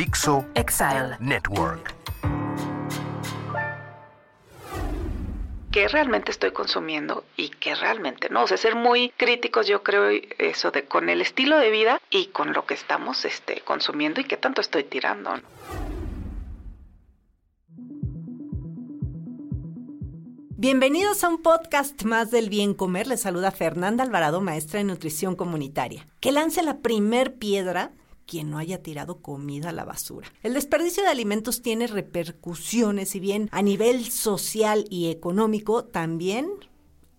Dixo Exile. Network. ¿Qué realmente estoy consumiendo y qué realmente no? O sea, ser muy críticos, yo creo, eso de con el estilo de vida y con lo que estamos este, consumiendo y qué tanto estoy tirando. ¿no? Bienvenidos a un podcast más del bien comer. Les saluda Fernanda Alvarado, maestra en nutrición comunitaria. Que lance la primer piedra quien no haya tirado comida a la basura. El desperdicio de alimentos tiene repercusiones, si bien a nivel social y económico, también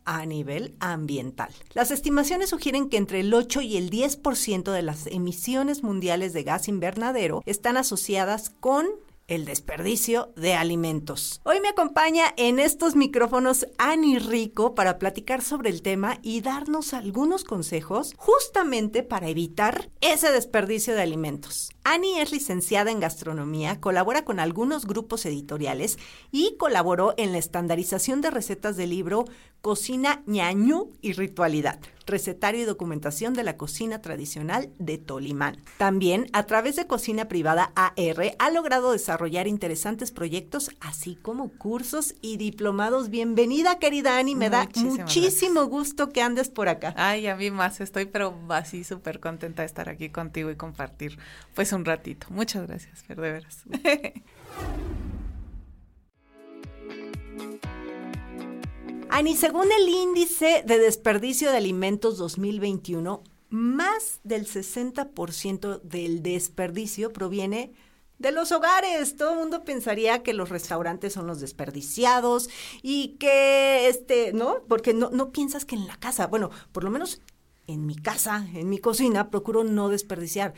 a nivel ambiental. Las estimaciones sugieren que entre el 8 y el 10% de las emisiones mundiales de gas invernadero están asociadas con el desperdicio de alimentos. Hoy me acompaña en estos micrófonos Ani Rico para platicar sobre el tema y darnos algunos consejos justamente para evitar ese desperdicio de alimentos. Ani es licenciada en gastronomía, colabora con algunos grupos editoriales y colaboró en la estandarización de recetas del libro Cocina ñañú y Ritualidad, recetario y documentación de la cocina tradicional de Tolimán. También, a través de Cocina Privada AR, ha logrado desarrollar interesantes proyectos, así como cursos y diplomados. Bienvenida, querida Ani, me da muchísimo gracias. gusto que andes por acá. Ay, a mí más, estoy pero así súper contenta de estar aquí contigo y compartir pues un ratito. Muchas gracias, Fer, de veras. Ani, según el índice de desperdicio de alimentos 2021, más del 60% del desperdicio proviene de los hogares. Todo el mundo pensaría que los restaurantes son los desperdiciados y que, este, ¿no? Porque no, no piensas que en la casa, bueno, por lo menos en mi casa, en mi cocina, procuro no desperdiciar.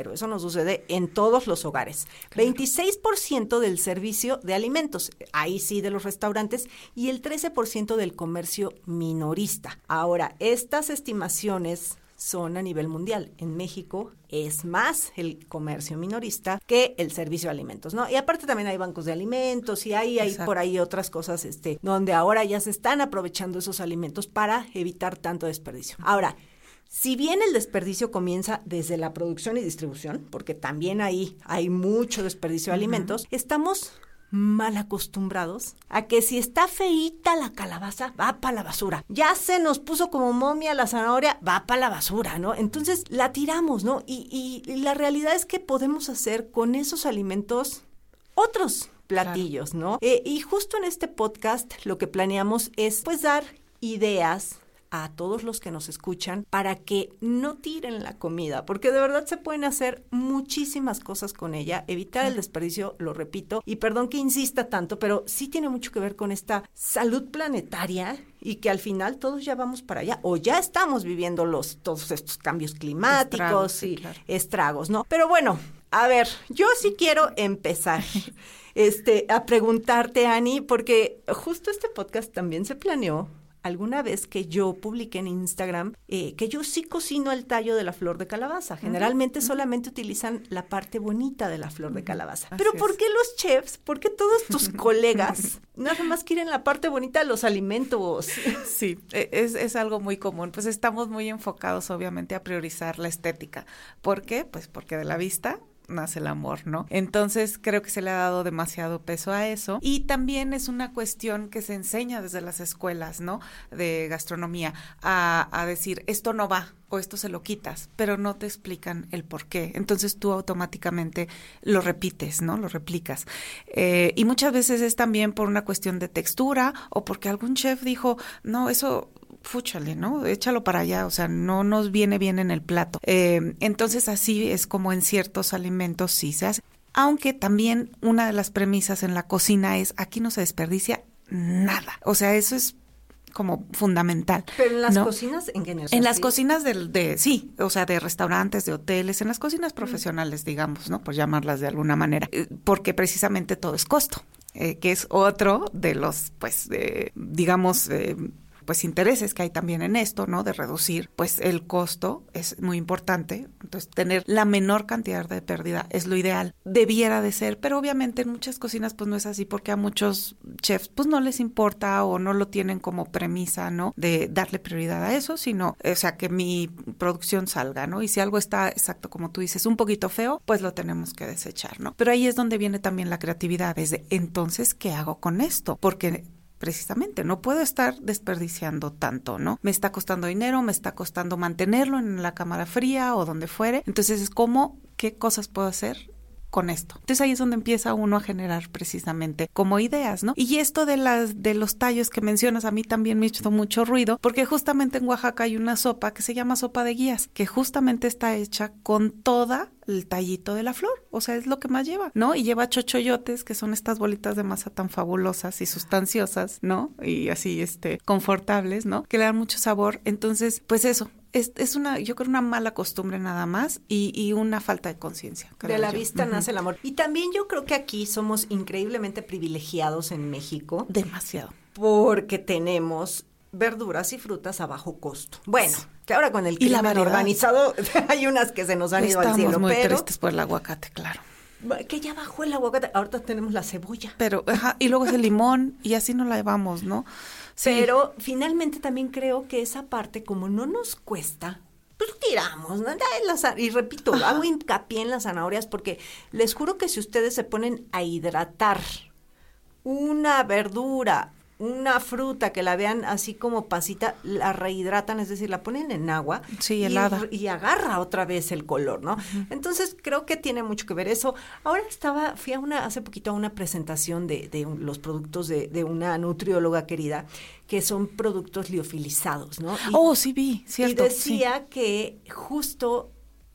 Pero eso no sucede en todos los hogares. 26% del servicio de alimentos, ahí sí de los restaurantes, y el 13% del comercio minorista. Ahora, estas estimaciones son a nivel mundial. En México es más el comercio minorista que el servicio de alimentos, ¿no? Y aparte también hay bancos de alimentos y hay, hay por ahí otras cosas, este, donde ahora ya se están aprovechando esos alimentos para evitar tanto desperdicio. Ahora, si bien el desperdicio comienza desde la producción y distribución, porque también ahí hay mucho desperdicio de alimentos, estamos mal acostumbrados a que si está feíta la calabaza, va para la basura. Ya se nos puso como momia la zanahoria, va para la basura, ¿no? Entonces la tiramos, ¿no? Y, y- y la realidad es que podemos hacer con esos alimentos otros platillos, ¿no? Eh, y justo en este podcast lo que planeamos es pues dar ideas a todos los que nos escuchan para que no tiren la comida, porque de verdad se pueden hacer muchísimas cosas con ella, evitar el desperdicio, lo repito, y perdón que insista tanto, pero sí tiene mucho que ver con esta salud planetaria y que al final todos ya vamos para allá o ya estamos viviendo los todos estos cambios climáticos Estragos, y claro. estragos, ¿no? Pero bueno, a ver, yo sí quiero empezar este a preguntarte, Ani, porque justo este podcast también se planeó alguna vez que yo publiqué en Instagram eh, que yo sí cocino el tallo de la flor de calabaza. Generalmente solamente utilizan la parte bonita de la flor de calabaza. Así Pero ¿por es. qué los chefs, por qué todos tus colegas nada más quieren la parte bonita de los alimentos? Sí, e- es, es algo muy común. Pues estamos muy enfocados, obviamente, a priorizar la estética. ¿Por qué? Pues porque de la vista nace el amor, ¿no? Entonces creo que se le ha dado demasiado peso a eso y también es una cuestión que se enseña desde las escuelas, ¿no? De gastronomía a, a decir esto no va o esto se lo quitas, pero no te explican el por qué. Entonces tú automáticamente lo repites, ¿no? Lo replicas. Eh, y muchas veces es también por una cuestión de textura o porque algún chef dijo, no, eso fúchale, ¿no? Échalo para allá, o sea, no nos viene bien en el plato. Eh, entonces así es como en ciertos alimentos sí se hace. Aunque también una de las premisas en la cocina es aquí no se desperdicia nada. O sea, eso es como fundamental. Pero en las ¿no? cocinas, ¿en general? En las cocinas del, de, sí, o sea, de restaurantes, de hoteles, en las cocinas profesionales, digamos, ¿no? Por llamarlas de alguna manera, eh, porque precisamente todo es costo. eh, que es otro de los, pues, eh, digamos, eh, pues intereses que hay también en esto, ¿no? De reducir, pues el costo es muy importante. Entonces, tener la menor cantidad de pérdida es lo ideal. Debiera de ser, pero obviamente en muchas cocinas pues no es así porque a muchos chefs pues no les importa o no lo tienen como premisa, ¿no? De darle prioridad a eso, sino, o sea, que mi producción salga, ¿no? Y si algo está, exacto como tú dices, un poquito feo, pues lo tenemos que desechar, ¿no? Pero ahí es donde viene también la creatividad, es de, entonces, ¿qué hago con esto? Porque precisamente, no puedo estar desperdiciando tanto, ¿no? Me está costando dinero, me está costando mantenerlo en la cámara fría o donde fuere. Entonces es como, ¿qué cosas puedo hacer? con esto. Entonces ahí es donde empieza uno a generar precisamente como ideas, ¿no? Y esto de las de los tallos que mencionas a mí también me hizo mucho ruido, porque justamente en Oaxaca hay una sopa que se llama sopa de guías, que justamente está hecha con toda el tallito de la flor, o sea, es lo que más lleva, ¿no? Y lleva chochoyotes, que son estas bolitas de masa tan fabulosas y sustanciosas, ¿no? Y así, este, confortables, ¿no? Que le dan mucho sabor. Entonces, pues eso, es, es, una, yo creo, una mala costumbre nada más y, y una falta de conciencia. De la yo. vista uh -huh. nace el amor. Y también yo creo que aquí somos increíblemente privilegiados en México. Demasiado. Porque tenemos verduras y frutas a bajo costo. Bueno, que ahora con el crimen organizado hay unas que se nos han Estamos ido al cielo, muy pero tristes por el aguacate, claro. Que ya bajó el aguacate, ahorita tenemos la cebolla. Pero, ajá, y luego es el limón y así nos la llevamos, ¿no? Sí. Pero finalmente también creo que esa parte, como no nos cuesta, pues tiramos, ¿no? Y repito, Ajá. hago hincapié en las zanahorias porque les juro que si ustedes se ponen a hidratar una verdura, una fruta que la vean así como pasita, la rehidratan, es decir, la ponen en agua sí, helada. Y, y, agarra otra vez el color, ¿no? Uh -huh. Entonces creo que tiene mucho que ver eso. Ahora estaba, fui a una, hace poquito a una presentación de, de los productos de, de, una nutrióloga querida, que son productos liofilizados, ¿no? Y, oh, sí vi, cierto. Y decía sí. que justo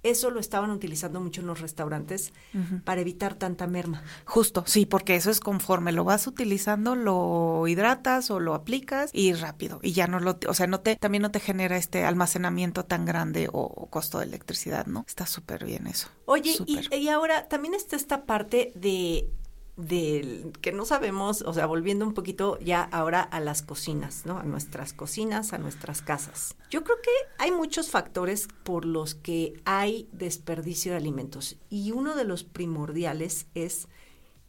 eso lo estaban utilizando mucho en los restaurantes uh -huh. para evitar tanta merma. Justo, sí, porque eso es conforme lo vas utilizando, lo hidratas o lo aplicas y rápido. Y ya no lo, o sea, no te, también no te genera este almacenamiento tan grande o, o costo de electricidad, ¿no? Está súper bien eso. Oye, y, y ahora también está esta parte de del que no sabemos, o sea, volviendo un poquito ya ahora a las cocinas, ¿no? A nuestras cocinas, a nuestras casas. Yo creo que hay muchos factores por los que hay desperdicio de alimentos y uno de los primordiales es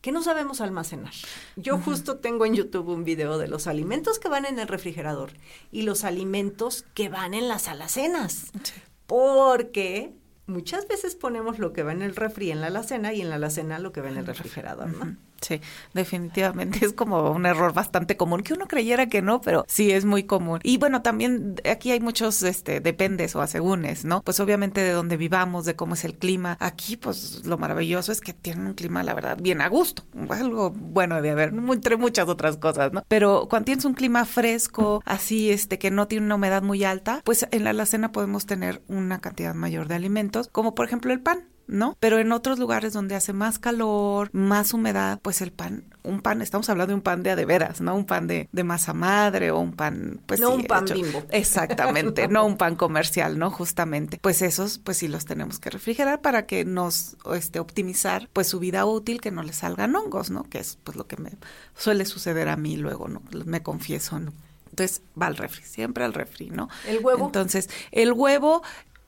que no sabemos almacenar. Yo uh -huh. justo tengo en YouTube un video de los alimentos que van en el refrigerador y los alimentos que van en las alacenas. Sí. Porque muchas veces ponemos lo que va en el refri en la alacena y en la alacena lo que va en el refrigerador, ¿no? Sí, definitivamente es como un error bastante común, que uno creyera que no, pero sí es muy común. Y bueno, también aquí hay muchos este, dependes o asegúnes, ¿no? Pues obviamente de donde vivamos, de cómo es el clima. Aquí, pues lo maravilloso es que tienen un clima, la verdad, bien a gusto. Algo bueno de haber, entre muchas otras cosas, ¿no? Pero cuando tienes un clima fresco, así, este, que no tiene una humedad muy alta, pues en la alacena podemos tener una cantidad mayor de alimentos, como por ejemplo el pan. ¿No? Pero en otros lugares donde hace más calor, más humedad, pues el pan, un pan, estamos hablando de un pan de a de veras, ¿no? Un pan de, de masa madre o un pan, pues No sí, un pan hecho- bimbo. Exactamente, no un pan comercial, ¿no? Justamente. Pues esos, pues sí los tenemos que refrigerar para que nos, este, optimizar, pues su vida útil, que no le salgan hongos, ¿no? Que es, pues lo que me suele suceder a mí luego, ¿no? Me confieso, ¿no? Entonces va al refri, siempre al refri, ¿no? ¿El huevo? Entonces, el huevo,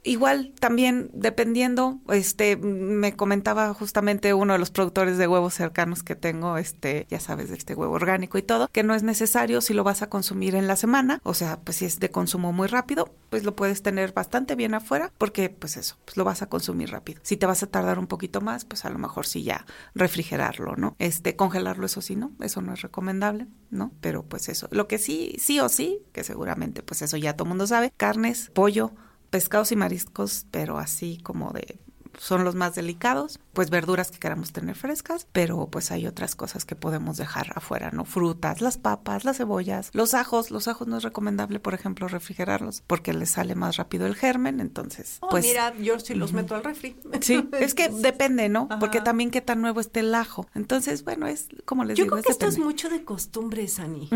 igual también dependiendo, este, me comentaba justamente uno de los productores de huevos cercanos que tengo, este, ya sabes, de este huevo orgánico y todo, que no es necesario si lo vas a consumir en la semana, o sea, pues si es de consumo muy rápido, pues lo puedes tener bastante bien afuera, porque pues eso, pues lo vas a consumir rápido. Si te vas a tardar un poquito más, pues a lo mejor sí ya refrigerarlo, ¿no? Este, congelarlo, eso sí, ¿no? Eso no es recomendable, ¿no? Pero pues eso, lo que sí, sí o sí, que seguramente pues eso ya todo mundo sabe, carnes, pollo, pescados y mariscos, pero así como de son los más delicados, pues verduras que queramos tener frescas, pero pues hay otras cosas que podemos dejar afuera, ¿no? Frutas, las papas, las cebollas, los ajos, los ajos no es recomendable, por ejemplo, refrigerarlos porque les sale más rápido el germen, entonces, Oh, pues mira, yo sí los meto al refri. Sí, es que depende, ¿no? Porque también qué tan nuevo esté el ajo. Entonces, bueno, es como les Yo digo, creo que esto es mucho de costumbres, Ani.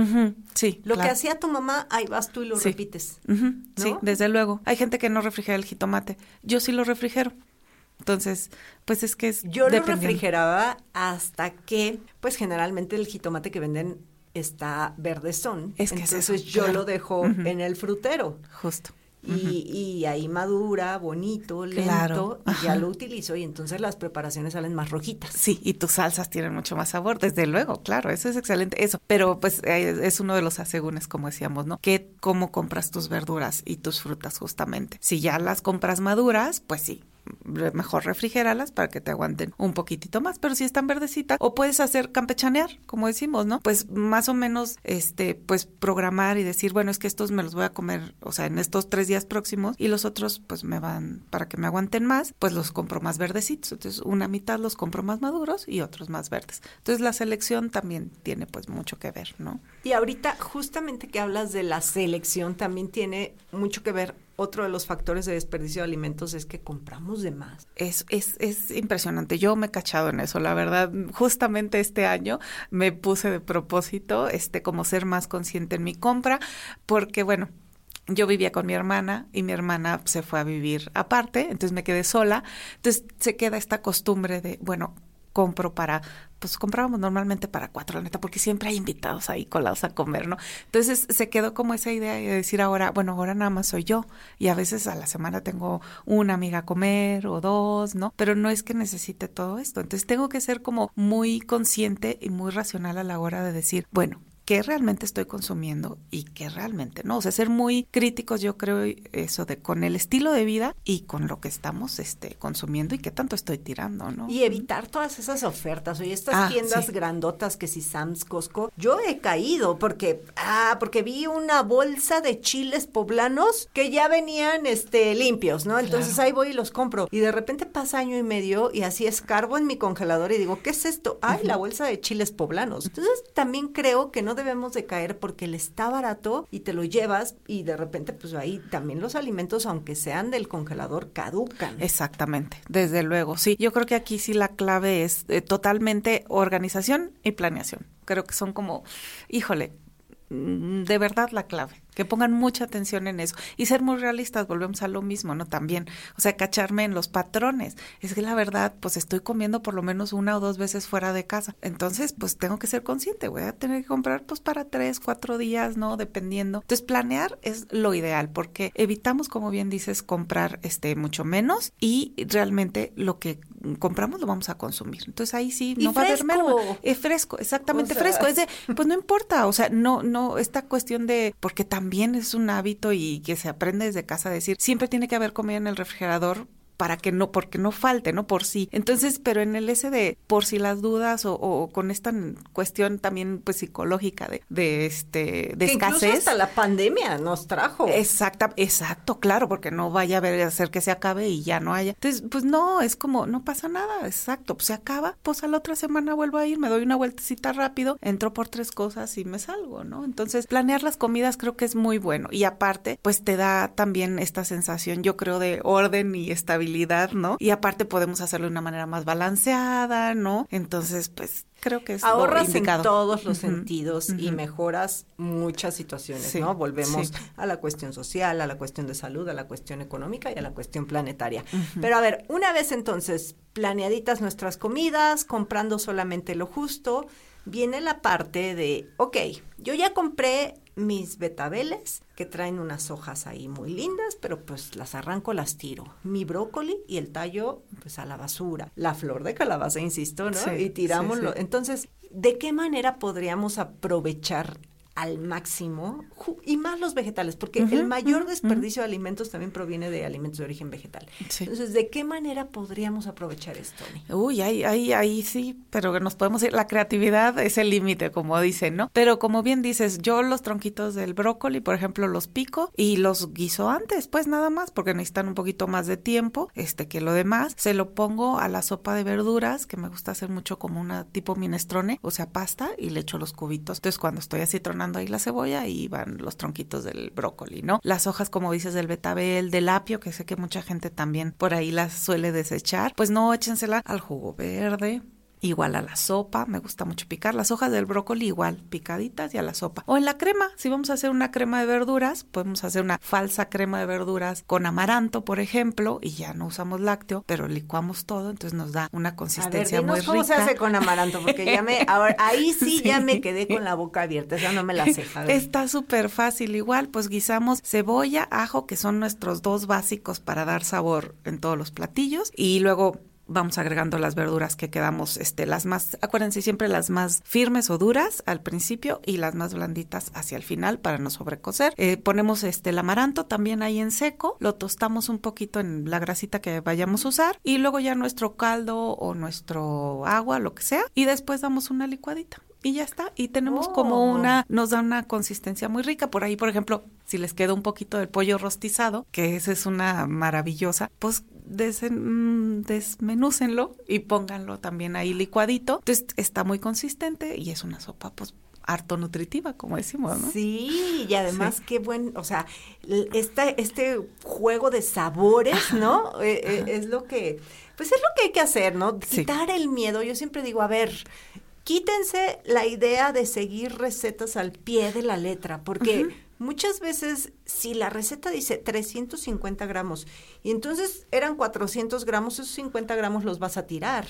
Sí, Lo que hacía tu mamá, ahí vas tú y lo Sí. repites. Sí, ¿no? desde luego. Hay gente que no refrigera el jitomate. Yo sí lo refrigero. Entonces, pues es que es Yo lo refrigeraba hasta que, pues generalmente el jitomate que venden está verdezón. Es que es Entonces eso, yo claro. lo dejo en el frutero. Justo. Y, y ahí madura, bonito, lento, Claro, y ya lo utilizo y entonces las preparaciones salen más rojitas. Sí, y tus salsas tienen mucho más sabor, desde luego, claro, eso es excelente, eso. Pero pues es uno de los asegúnes, como decíamos, ¿no? Que cómo compras tus verduras y tus frutas justamente. Si ya las compras maduras, pues sí, mejor refrigéralas para que te aguanten un poquitito más, pero si están verdecitas, o puedes hacer campechanear, como decimos, ¿no? Pues más o menos, este, pues programar y decir, bueno, es que estos me los voy a comer, o sea, en estos tres días próximos, y los otros, pues me van, para que me aguanten más, pues los compro más verdecitos. Entonces, una mitad los compro más maduros y otros más verdes. Entonces, la selección también tiene pues mucho que ver, ¿no? Y ahorita, justamente que hablas de la selección, también tiene mucho que ver. Otro de los factores de desperdicio de alimentos es que compramos de más. Es, es, es impresionante. Yo me he cachado en eso, la verdad. Justamente este año me puse de propósito, este, como ser más consciente en mi compra, porque bueno, yo vivía con mi hermana y mi hermana se fue a vivir aparte, entonces me quedé sola. Entonces se queda esta costumbre de, bueno, compro para, pues comprábamos normalmente para cuatro, la neta, porque siempre hay invitados ahí colados a comer, ¿no? Entonces se quedó como esa idea de decir ahora, bueno, ahora nada más soy yo y a veces a la semana tengo una amiga a comer o dos, ¿no? Pero no es que necesite todo esto. Entonces tengo que ser como muy consciente y muy racional a la hora de decir, bueno, qué realmente estoy consumiendo y qué realmente no. O sea, ser muy críticos, yo creo, eso de con el estilo de vida y con lo que estamos este, consumiendo y qué tanto estoy tirando, ¿no? Y evitar todas esas ofertas. Oye, estas Ah, tiendas sí. grandotas que si Sam's, Costco, yo he caído porque, ah, porque vi una bolsa de chiles poblanos que ya venían, este, limpios, ¿no? Entonces ahí voy y los compro. Y de repente pasa año y medio y así escarbo en mi congelador y digo, ¿qué es esto? Ay, la bolsa de chiles poblanos. Entonces también creo que no debemos de caer porque le está barato y te lo llevas y de repente, pues ahí también los alimentos, aunque sean del congelador, caducan. Exactamente, desde luego, sí. Yo creo que aquí sí la clave es eh, totalmente organización y planeación. Creo que son como, híjole, mm, de verdad la clave. Que pongan mucha atención en eso. Y ser muy realistas, volvemos a lo mismo, ¿no? También, o sea, cacharme en los patrones. Es que la verdad, pues estoy comiendo por lo menos una o dos veces fuera de casa. Entonces, pues tengo que ser consciente. Voy a tener que comprar, pues, para tres, cuatro días, ¿no? Dependiendo. Entonces, planear es lo ideal porque evitamos, como bien dices, comprar este mucho menos y realmente lo que compramos lo vamos a consumir. Entonces, ahí sí Y no va a haber fresco. merma. Es fresco, exactamente O sea, fresco. Es de, pues no importa, o sea, no, no, esta cuestión de, porque también es un hábito y que se aprende desde casa a decir, siempre tiene que haber comida en el refrigerador para que no, porque no falte, ¿no? Por sí. Entonces, pero en el ese de por si las dudas o, o con esta cuestión también pues psicológica de, de este, de que incluso escasez. hasta la pandemia nos trajo. Exacta, exacto, claro, porque no vaya a ver hacer que se acabe y ya no haya. Entonces, pues no, es como, no pasa nada, exacto, pues se acaba, pues a la otra semana vuelvo a ir, me doy una vueltecita rápido, entro por tres cosas y me salgo, ¿no? Entonces, planear las comidas creo que es muy bueno. Y aparte, pues te da también esta sensación, yo creo, de orden y estabilidad, ¿no? Y aparte podemos hacerlo de una manera más balanceada, ¿no? Entonces, pues creo que es lo Ahorras en indicado. todos los sentidos y mejoras muchas situaciones, Sí, ¿no? Volvemos sí. a la cuestión social, a la cuestión de salud, a la cuestión económica y a la cuestión planetaria. Pero a ver, una vez entonces planeaditas nuestras comidas, comprando solamente lo justo, viene la parte de, ok, yo ya compré mis betabeles que traen unas hojas ahí muy lindas, pero pues las arranco, las tiro. Mi brócoli y el tallo pues a la basura. La flor de calabaza, insisto, ¿no? Sí, y tiramos sí, sí. entonces, ¿de qué manera podríamos aprovechar al máximo y más los vegetales, porque el mayor desperdicio de alimentos también proviene de alimentos de origen vegetal. Entonces, ¿de qué manera podríamos aprovechar esto? Uy, ahí, ahí, ahí sí, pero nos podemos ir, la creatividad es el límite, como dicen, ¿no? Pero como bien dices, yo los tronquitos del brócoli, por ejemplo, los pico y los guiso antes, pues nada más, porque necesitan un poquito más de tiempo, este, que lo demás, se lo pongo a la sopa de verduras, que me gusta hacer mucho como una tipo minestrone, o sea, pasta, y le echo los cubitos. Entonces, cuando estoy así tronando ahí la cebolla, y van los tronquitos del brócoli, ¿no? Las hojas, como dices, del betabel, del apio, que sé que mucha gente también por ahí las suele desechar, pues no échensela al jugo verde, igual a la sopa, me gusta mucho picar las hojas del brócoli igual picaditas y a la sopa. O en la crema, si vamos a hacer una crema de verduras, podemos hacer una falsa crema de verduras con amaranto, por ejemplo, y ya no usamos lácteo, pero licuamos todo, entonces nos da una consistencia a ver, muy rica. ¿Cómo se hace con amaranto? Porque ya me, ahora, ahí sí, ya me quedé con la boca abierta, ya no me la sé. Está súper fácil, igual, pues guisamos cebolla, ajo, que son nuestros dos básicos para dar sabor en todos los platillos, y luego vamos agregando las verduras que quedamos, este, las más, acuérdense siempre las más firmes o duras al principio y las más blanditas hacia el final para no sobrecocer. Eh, ponemos este el amaranto también ahí en seco, lo tostamos un poquito en la grasita que vayamos a usar y luego ya nuestro caldo o nuestro agua, lo que sea, y después damos una licuadita y ya está. Y tenemos como oh. una, nos da una consistencia muy rica. Por ahí, por ejemplo, si les queda un poquito del pollo rostizado, que esa es una maravillosa, pues desen, desmenúcenlo y pónganlo también ahí licuadito. Entonces está muy consistente y es una sopa pues harto nutritiva, como decimos, ¿no? Sí, y además qué buen, o sea, este, este juego de sabores, ¿no? Eh, eh, es lo que, pues es lo que hay que hacer, ¿no? Quitar el miedo. Yo siempre digo, a ver, quítense la idea de seguir recetas al pie de la letra, porque muchas veces si la receta dice 350 gramos y entonces eran 400 gramos, esos 50 gramos los vas a tirar.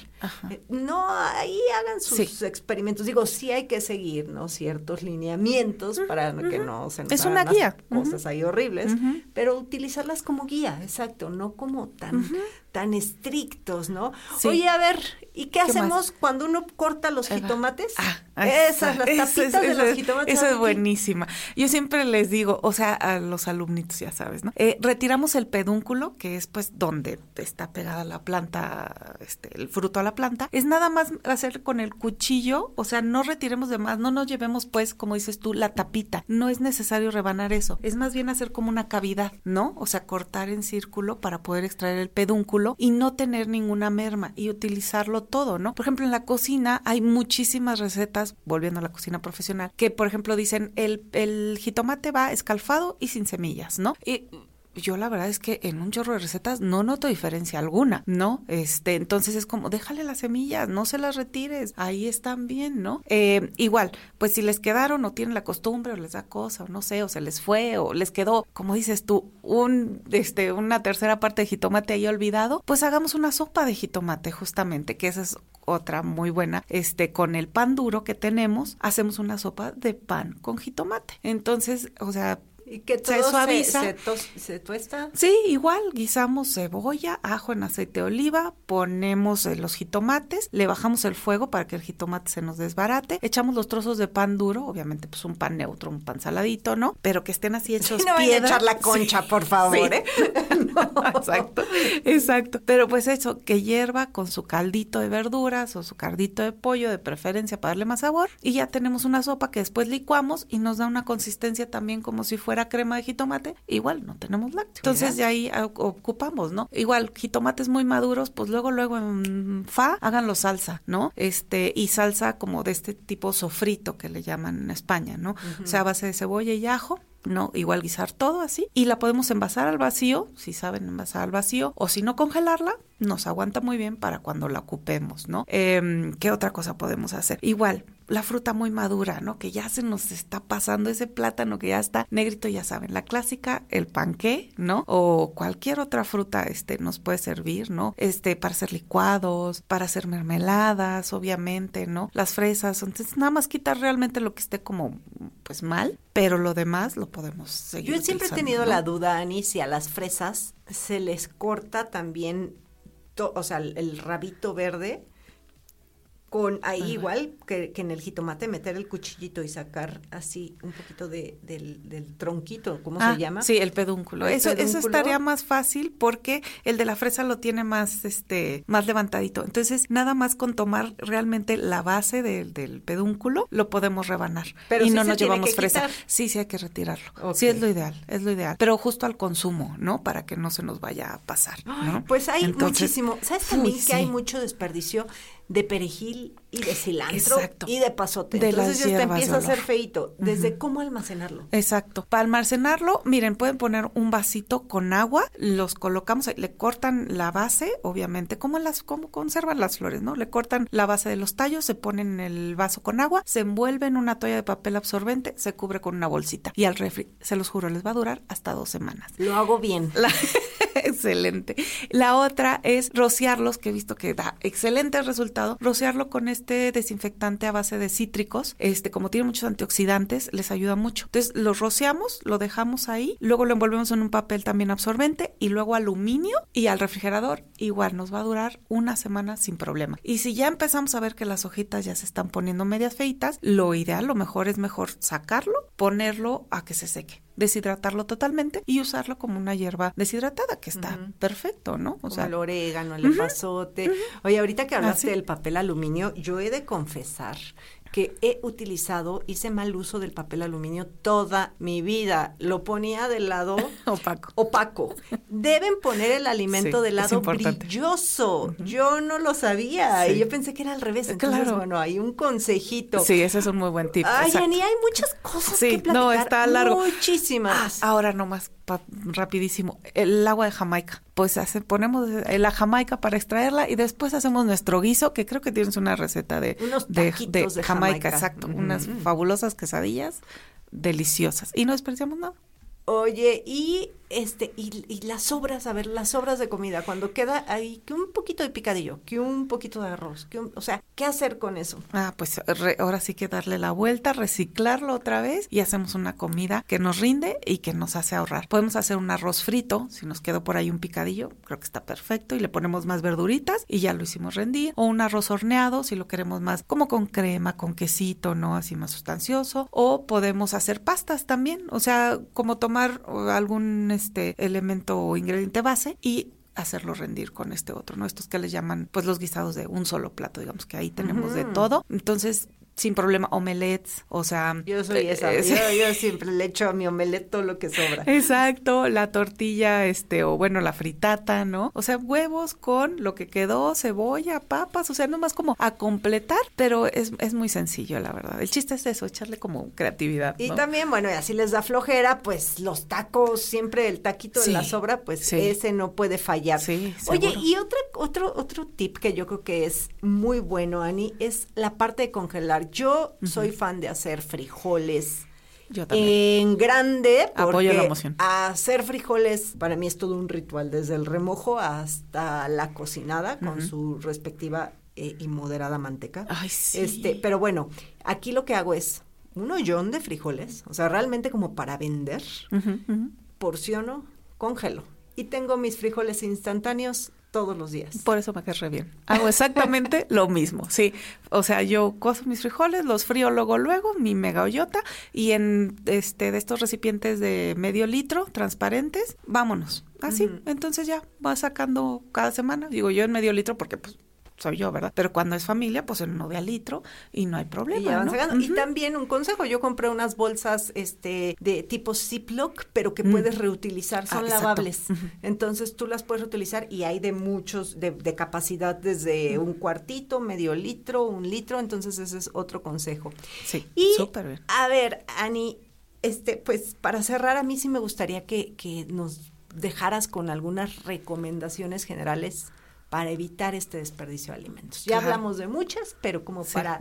Eh, no, ahí hagan sus experimentos. Digo, sí hay que seguir, ¿no? Ciertos lineamientos para que no se nos Es una guía. Cosas ahí horribles, pero utilizarlas como guía, exacto, no como tan, tan estrictos, ¿no? Oye, a ver, ¿y qué, hacemos cuando uno corta los jitomates? Ah, Esas, las tapitas de los jitomates. Eso es buenísima. Yo siempre les digo, o sea, a los alumnitos, ya sabes, ¿no? Eh, retiramos el pedúnculo, que es pues donde está pegada la planta, este, el fruto a la planta. Es nada más hacer con el cuchillo, o sea, no retiremos de más, no nos llevemos pues, como dices tú, la tapita. No es necesario rebanar eso. Es más bien hacer como una cavidad, ¿no? O sea, cortar en círculo para poder extraer el pedúnculo y no tener ninguna merma y utilizarlo todo, ¿no? Por ejemplo, en la cocina hay muchísimas recetas, volviendo a la cocina profesional, que por ejemplo dicen el, el jitomate va escalfado y sin semillas, ¿no? Y yo la verdad es que en un chorro de recetas no noto diferencia alguna, ¿no? Este, entonces es como, déjale las semillas, no se las retires, ahí están bien, ¿no? Eh, igual, pues si les quedaron o tienen la costumbre o les da cosa o no sé, o se les fue o les quedó, como dices tú, un, este, una tercera parte de jitomate ahí olvidado, pues hagamos una sopa de jitomate justamente, que esa es otra muy buena, este, con el pan duro que tenemos, hacemos una sopa de pan con jitomate. Entonces, o sea, y que todo se suaviza. Se, tuesta. Sí, igual, guisamos cebolla, ajo en aceite de oliva, ponemos eh, los jitomates, le bajamos el fuego para que el jitomate se nos desbarate, echamos los trozos de pan duro, obviamente pues un pan neutro, un pan saladito, ¿no? Pero que estén así hechos sí, no piedra. a echar la concha, por favor, ¿eh? Exacto, exacto. Pero pues eso, que hierva con su caldito de verduras o su caldito de pollo, de preferencia para darle más sabor, y ya tenemos una sopa que después licuamos y nos da una consistencia también como si fuera crema de jitomate, igual no tenemos lácteos. Entonces de ahí ocupamos, ¿no? Igual jitomates muy maduros, pues luego luego en fa háganlo salsa, ¿no? Este y salsa como de este tipo sofrito que le llaman en España, ¿no? O sea, a base de cebolla y ajo no igual guisar todo así y la podemos envasar al vacío si saben envasar al vacío o si no congelarla nos aguanta muy bien para cuando la ocupemos no eh, qué otra cosa podemos hacer igual la fruta muy madura, ¿no? Que ya se nos está pasando ese plátano que ya está negrito, ya saben, la clásica, el panqué, ¿no? O cualquier otra fruta, este, nos puede servir, ¿no? Este, para hacer licuados, para hacer mermeladas, obviamente, ¿no? Las fresas, entonces nada más quitar realmente lo que esté como, pues mal, pero lo demás lo podemos seguir. Yo siempre he tenido la duda, Ani, si a las fresas se les corta también, o sea, el rabito verde con ahí igual que, que en el jitomate meter el cuchillito y sacar así un poquito de, del, del tronquito, ¿cómo Ah, se llama? Sí, el pedúnculo. El eso, eso estaría más fácil porque el de la fresa lo tiene más, este, más levantadito. Entonces, nada más con tomar realmente la base del, del pedúnculo, lo podemos rebanar. Pero y sí no nos llevamos fresa. quitar. Sí, sí hay que retirarlo. Sí, es lo ideal, es lo ideal. Pero justo al consumo, ¿no? Para que no se nos vaya a pasar, ¿no? Pues hay Entonces, muchísimo. ¿Sabes también uy, que hay mucho desperdicio de perejil y de cilantro Exacto. y de pasote? De Entonces ya te empieza a ser olor. feito. ¿Desde cómo almacenarlo? Exacto. Para almacenarlo, miren, pueden poner un vasito con agua, los colocamos, le cortan la base, obviamente, como las, como conservan las flores, ¿no? Le cortan la base de los tallos, se ponen en el vaso con agua, se envuelve en una toalla de papel absorbente, se cubre con una bolsita y al refri, se los juro, les va a durar hasta dos semanas. Lo hago bien. La- excelente. La otra es rociarlos, que he visto que da excelente resultado. Rociarlo con este desinfectante a base de cítricos. Este, como tiene muchos antioxidantes, les ayuda mucho. Entonces, los rociamos, lo dejamos ahí, luego lo envolvemos en un papel también absorbente y luego aluminio y al refrigerador. Igual nos va a durar una semana sin problema. Y si ya empezamos a ver que las hojitas ya se están poniendo medias feitas, lo ideal, lo mejor es mejor sacarlo, ponerlo a que se seque deshidratarlo totalmente y usarlo como una hierba deshidratada, que está perfecto, ¿no? O sea, el orégano, el epazote. Oye, ahorita que hablaste Así. del papel aluminio, yo he de confesar que he utilizado, hice mal uso del papel aluminio toda mi vida. Lo ponía del lado Opaco. opaco. Deben poner el alimento Sí, del lado brilloso. Yo no lo sabía Sí. y yo pensé que era al revés. Entonces, Claro. bueno, hay un consejito. Sí, ese es un muy buen tip. Ay. Ani, hay muchas cosas Sí, que platicar. no, está largo. Muchísimas. Ah, ahora nomás, rapidísimo, el agua de Jamaica. Pues hace- ponemos eh, la Jamaica para extraerla y después hacemos nuestro guiso, que creo que tienes una receta de, Unos de, de Jamaica, Jamaica. exacto, unas fabulosas quesadillas deliciosas. Y no desperdiciamos nada. Oye, y este, y, y las sobras, a ver, las sobras de comida, cuando queda ahí que un poquito de picadillo, que un poquito de arroz, que o sea, ¿qué hacer con eso? Ah, pues re- ahora sí que darle la vuelta, reciclarlo otra vez y hacemos una comida que nos rinde y que nos hace ahorrar. Podemos hacer un arroz frito, si nos quedó por ahí un picadillo, creo que está perfecto y le ponemos más verduritas y ya lo hicimos rendir. O un arroz horneado, si lo queremos más como con crema, con quesito, ¿no? Así más sustancioso. O podemos hacer pastas también, o sea, como tomar algún este elemento o ingrediente base y hacerlo rendir con este otro, ¿no? Estos que les llaman, pues los guisados de un solo plato, digamos que ahí tenemos de todo. Entonces, sin problema, omelets, o sea... Yo soy esa, eh, yo, yo siempre le echo a mi omelette todo lo que sobra. Exacto, la tortilla, este, o bueno, la fritata, ¿no? O sea, huevos con lo que quedó, cebolla, papas, o sea, nomás como a completar, pero es, es muy sencillo, la verdad. El chiste es eso, echarle como creatividad. Y también, bueno, y así les da flojera, pues los tacos, siempre el taquito de Sí, la sobra, pues sí. ese no puede fallar. Sí, Oye, seguro. y otra, otro, otro tip que yo creo que es muy bueno, Ani, es la parte de congelar. Yo soy fan de hacer frijoles. Yo también. En grande, porque Apoyo la moción. hacer frijoles para mí es todo un ritual, desde el remojo hasta la cocinada con su respectiva eh, y moderada manteca. Ay, sí. Este, pero bueno, aquí lo que hago es un hoyón de frijoles, o sea, realmente como para vender, ujú. porciono, congelo. Y tengo mis frijoles instantáneos todos los días. Por eso me cae re bien. Hago exactamente lo mismo, sí. O sea, yo cozo mis frijoles, los frío luego, luego, mi mega hoyota, y en este de estos recipientes de medio litro, transparentes, vámonos. Así, entonces ya va sacando cada semana. Digo yo en medio litro porque pues soy yo, ¿verdad? Pero cuando es familia, pues en uno de a litro y no hay problema, Y, también un consejo, yo compré unas bolsas este de tipo Ziploc, pero que Mm. puedes reutilizar, son Ah, lavables. Entonces tú las puedes reutilizar y hay de muchos, de, de capacidad desde un cuartito, medio litro, un litro, entonces ese es otro consejo. Sí, Y súper bien. a ver, Ani, este, pues para cerrar, a mí sí me gustaría que, que nos dejaras con algunas recomendaciones generales para evitar este desperdicio de alimentos. Ya Claro. hablamos de muchas, pero como Sí, para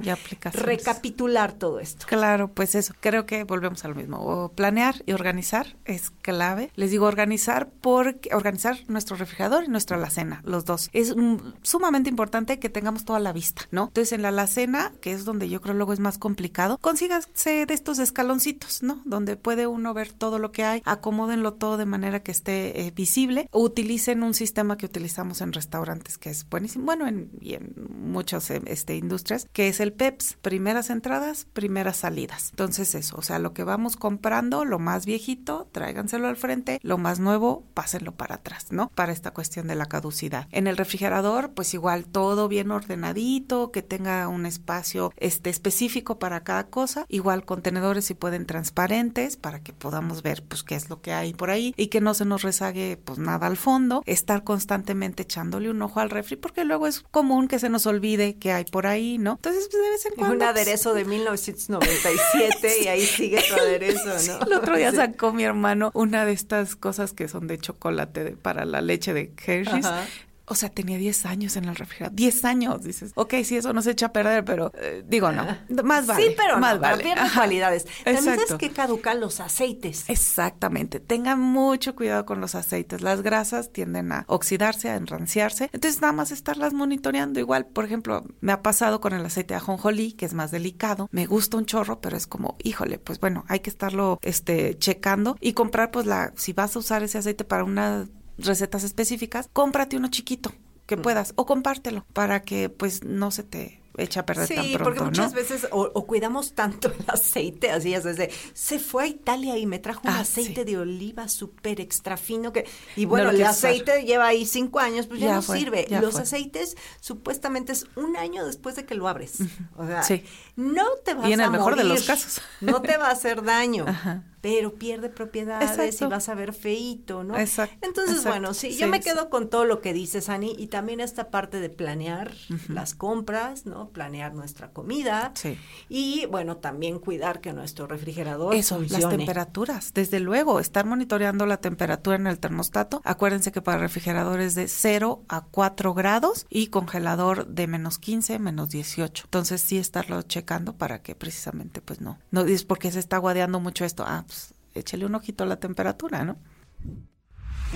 recapitular todo esto. Claro, pues eso, creo que volvemos a lo mismo. O planear y organizar es clave. Les digo organizar porque organizar nuestro refrigerador y nuestra alacena, los dos. Es mm, sumamente importante que tengamos toda la vista, ¿no? Entonces en la alacena, que es donde yo creo luego es más complicado, consíganse de estos escaloncitos, ¿no? Donde puede uno ver todo lo que hay, acomódenlo todo de manera que esté eh, visible, utilicen un sistema que utilizamos en restaurantes que es buenísimo, bueno, en, y en muchas este, industrias, que es el PEPS, primeras entradas, primeras salidas. Entonces eso, o sea, lo que vamos comprando, lo más viejito, tráiganselo al frente, lo más nuevo, pásenlo para atrás, ¿no? Para esta cuestión de la caducidad. En el refrigerador, pues igual todo bien ordenadito, que tenga un espacio este, específico para cada cosa, igual contenedores si pueden transparentes para que podamos ver pues qué es lo que hay por ahí y que no se nos rezague pues nada al fondo, estar constantemente echándole un ojo al refri porque luego es común que se nos olvide que hay por ahí, ¿no? Entonces pues, de vez en cuando... Un pues, aderezo de 1997 y ahí sigue tu aderezo, ¿no? El otro día Sí. sacó mi hermano una de estas cosas que son de chocolate de- para la leche de Hershey's. Ajá. O sea, tenía 10 años en el refrigerador. 10 años, dices. Ok, sí, eso no se echa a perder, pero eh, digo, no. Más vale. sí, pero más no, vale. Ajá. cualidades. También Exacto. que caducan los aceites. Exactamente. Tengan mucho cuidado con los aceites. Las grasas tienden a oxidarse, a enranciarse. Entonces, nada más estarlas monitoreando. Igual, por ejemplo, me ha pasado con el aceite de ajonjolí, que es más delicado. Me gusta un chorro, pero es como, híjole, pues bueno, hay que estarlo este, checando y comprar, pues, la, si vas a usar ese aceite para unas recetas específicas, cómprate uno chiquito que Mm. puedas o compártelo para que, pues, no se te eche a perder tan Sí, pronto, porque muchas ¿no? veces o, o cuidamos tanto el aceite, así es, desde se fue a Italia y me trajo un Ah, aceite sí. de oliva súper extra fino que y bueno, lo el usar. aceite lleva ahí cinco años, pues ya, Ya no fue, sirve. ya Los fue. aceites supuestamente es un año después de que lo abres. O sea, Sí. No te vas Y en a el mejor de los casos. No te va a hacer daño. Ajá. Pero pierde propiedades y vas a ver feíto, ¿no? Exacto, Entonces, exacto. bueno, sí, Sí, yo me sí. quedo con todo lo que dices, Ani, y también esta parte de planear las compras, ¿no? Planear nuestra comida. Sí. Y bueno, también cuidar que nuestro refrigerador Eso, las funcione. temperaturas, desde luego, estar monitoreando la temperatura en el termostato. Acuérdense que para refrigerador es de 0 a 4 grados y congelador de menos 15, menos 18. Entonces sí estarlo checando para que precisamente pues no, no dices porque se está guadeando mucho esto. Ah, pues échale un ojito a la temperatura, ¿no?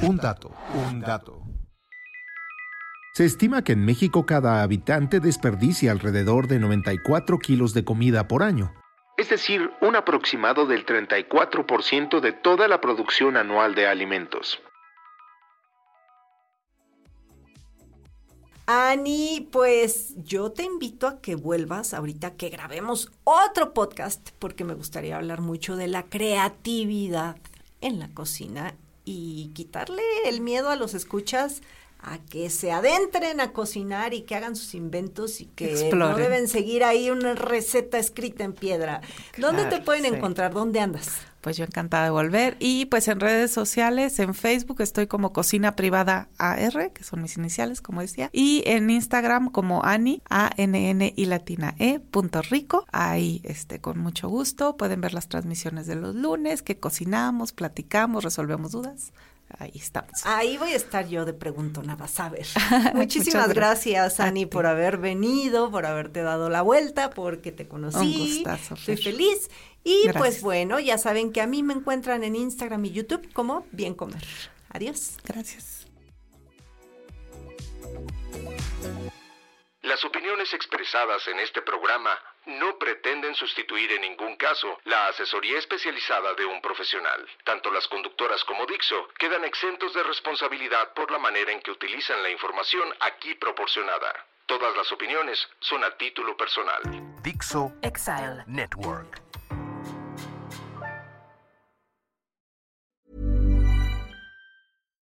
Un dato, un dato. Se estima que en México cada habitante desperdicia alrededor de 94 kilos de comida por año. Es decir, un aproximado del 34% de toda la producción anual de alimentos. Ani, pues yo te invito a que vuelvas ahorita que grabemos otro podcast, porque me gustaría hablar mucho de la creatividad en la cocina y quitarle el miedo a los escuchas a que se adentren a cocinar y que hagan sus inventos y que no deben seguir ahí una receta escrita en piedra. ¿Dónde te pueden sí. encontrar? ¿Dónde andas? Pues yo encantada de volver. Y pues en redes sociales, en Facebook estoy como Cocina Privada AR, que son mis iniciales, como decía. Y en Instagram como Ani, A-N-N y latina E, punto rico. Ahí, este, con mucho gusto. Pueden ver las transmisiones de los lunes, que cocinamos, platicamos, resolvemos dudas. Ahí estamos. Ahí voy a estar yo de preguntona, vas a ver. Muchísimas gracias, Ani, por haber venido, por haberte dado la vuelta, porque te conocí. Un gustazo, Estoy feliz. Y pues bueno, ya saben que a mí me encuentran en Instagram y YouTube como Bien Comer. Adiós. Gracias. Las opiniones expresadas en este programa no pretenden sustituir en ningún caso la asesoría especializada de un profesional. Tanto las conductoras como Dixo quedan exentos de responsabilidad por la manera en que utilizan la información aquí proporcionada. Todas las opiniones son a título personal. Dixo Exile. Network.